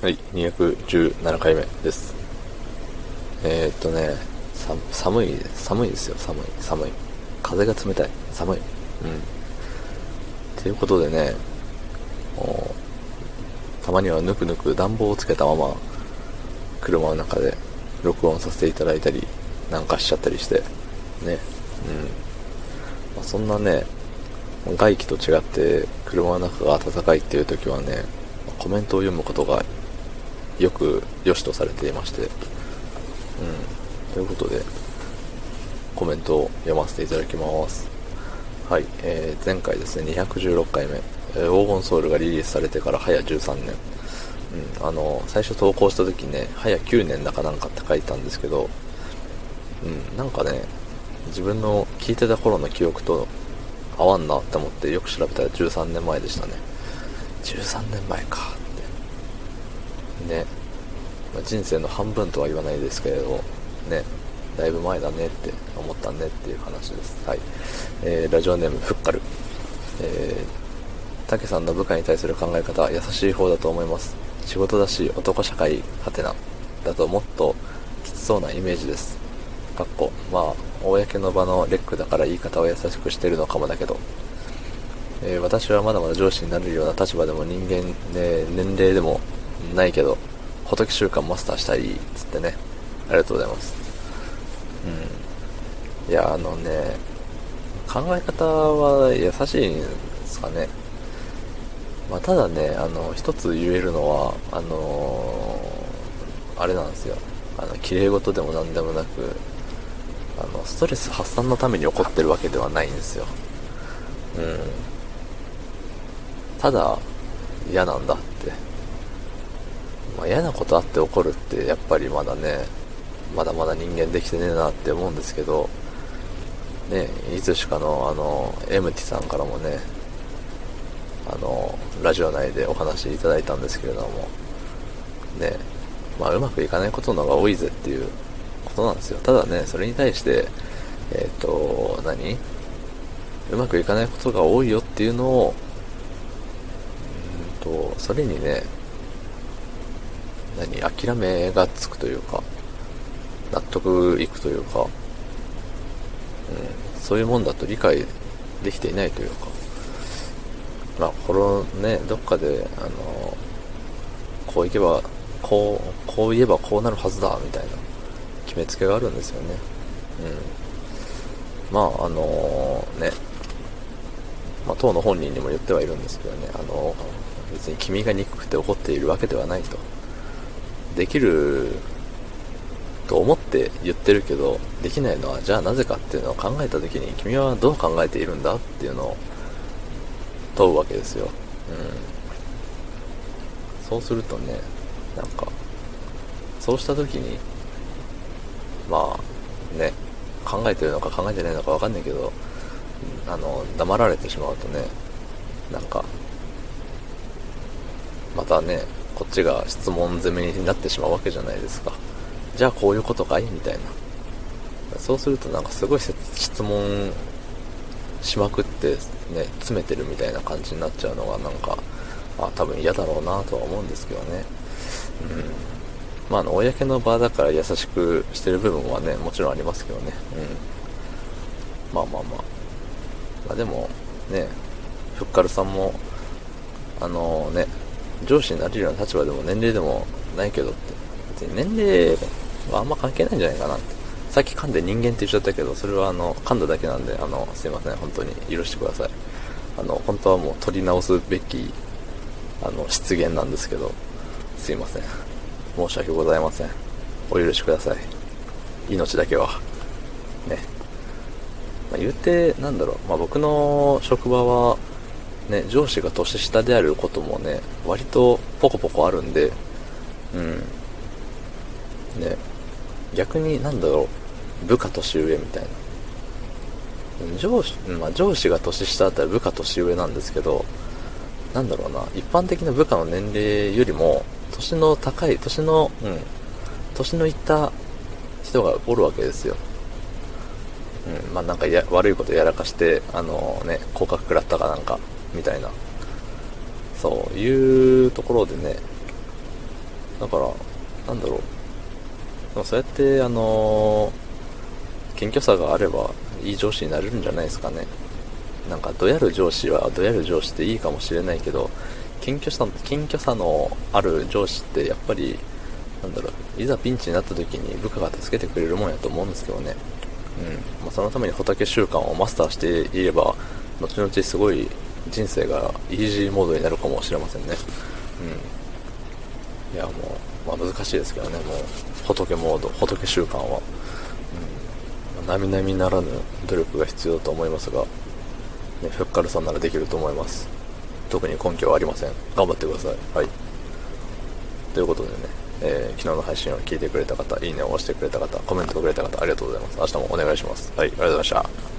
はい、217回目です。えー、っとね、寒い、寒いですよ、寒い、寒い。風が冷たい、寒い。うん。ということでね、もうたまにはぬくぬく暖房をつけたまま、車の中で録音させていただいたり、なんかしちゃったりして、ね。うん。まあ、そんなね、外気と違って車の中が暖かいっていう時はね、コメントを読むことがよく良しとされていまして、うん。ということで、コメントを読ませていただきます。はい、えー、前回ですね、216回目、えー黄金ソウルがリリースされてから早13年。うん、あの、最初投稿した時ね、早9年だかなんかって書いたんですけど、うん、なんかね、自分の聞いてた頃の記憶と合わんなって思ってよく調べたら13年前でしたね。13年前か。ね。まあ人生の半分とは言わないですけれど、ね。だいぶ前だねって思ったねっていう話です。はい。えー、ラジオネームふっかる。えー、たけさんの部下に対する考え方は優しい方だと思います。仕事だし、男社会、はてな。だともっときつそうなイメージです。かっこ、まあ、公の場のレックだから言い方は優しくしてるのかもだけど、えー私はまだまだ上司になれるような立場でも人間、ね、年齢でもないけど、仏習慣マスターしたい、つってね。ありがとうございます。うん。いや、あのね、考え方は優しいんですかね。まあ、ただね、あの、一つ言えるのは、あのーあれなんですよ。あの、綺麗事でも何でもなく、あの、ストレス発散のために起こってるわけではないんですよ。うん。ただ、嫌なんだっ。まあ、嫌なことあって起こるって、やっぱりまだね、まだまだ人間できてねえなって思うんですけど、ね、いつしかの、あの、エムティさんからもね、あの、ラジオ内でお話いただいたんですけれども、ね、まあ、うまくいかないことの方が多いぜっていうことなんですよ。ただね、それに対して、えっ、と、何？うまくいかないことが多いよっていうのを、うんと、それにね、何、諦めがつくというか、納得いくというか、うん、そういうもんだと理解できていないというか、まあ、このね、どっかで、あの、こういけば、こう、こう言えばこうなるはずだ、みたいな決めつけがあるんですよね。うん。まあ、あのね、まあ、当の本人にも言ってはいるんですけどね、あの、別に君が憎くて怒っているわけではないと。できると思って言ってるけど、できないのはじゃあなぜかっていうのを考えた時に君はどう考えているんだっていうのを問うわけですよ。うん。そうするとね、なんか、そうした時に、まあ、ね、考えてるのか考えてないのかわかんないけど、あの、黙られてしまうとね、なんか、またね、こっちが質問攻めになってしまうわけじゃないですか。じゃあこういうことかい？みたいな。そうするとなんかすごい質問しまくってね、詰めてるみたいな感じになっちゃうのがなんか、あ多分嫌だろうなとは思うんですけどね。うん。まあ、あの、公の場だから優しくしてる部分はね、もちろんありますけどね。うん。まあまあまあ。まあでも、ね、ふっかるさんも、あのね、上司になれるような立場でも年齢でもないけどって、別に年齢はあんま関係ないんじゃないかなって。さっき噛んで人間って言っちゃったけど、それはあの、噛んだだけなんで、あの、すいません、本当に許してください。あの、本当はもう取り直すべき、あの、失言なんですけど、すいません。申し訳ございません。お許しください。命だけは。ね。まあ、言うて、なんだろう、まあ、僕の職場は、ね、上司が年下であることもね、割とポコポコあるんで、うん。ね、逆になんだろう、部下年上みたいな。上司、まあ、上司が年下だったら部下年上なんですけど、なんだろうな、一般的な部下の年齢よりも、年の高い、年の、うん、年のいった人がおるわけですよ。うん、まあなんかや悪いことやらかして、あのね、降格食らったかなんか、みたいな。そういうところでね、だからなんだろう。でもそうやってあの謙虚さがあればいい上司になれるんじゃないですかね。なんかどやる上司はどやる上司っていいかもしれないけど謙虚さ謙虚さのある上司ってやっぱりなんだろう。いざピンチになった時に部下が助けてくれるもんやと思うんですけどね。うん。まあ、そのために仏習慣をマスターしていれば後々すごい人生がイージーモードになるかもしれませんね。うん。いやもう、まあ、難しいですけどね。もう仏モード仏習慣は、うん、並々ならぬ努力が必要だと思いますが、ね、フッカルさんならできると思います。特に根拠はありません。頑張ってください。はい。ということでねえー、昨日の配信を聞いてくれた方、いいねを押してくれた方、コメントをくれた方、ありがとうございます。明日もお願いします。はい、ありがとうございました。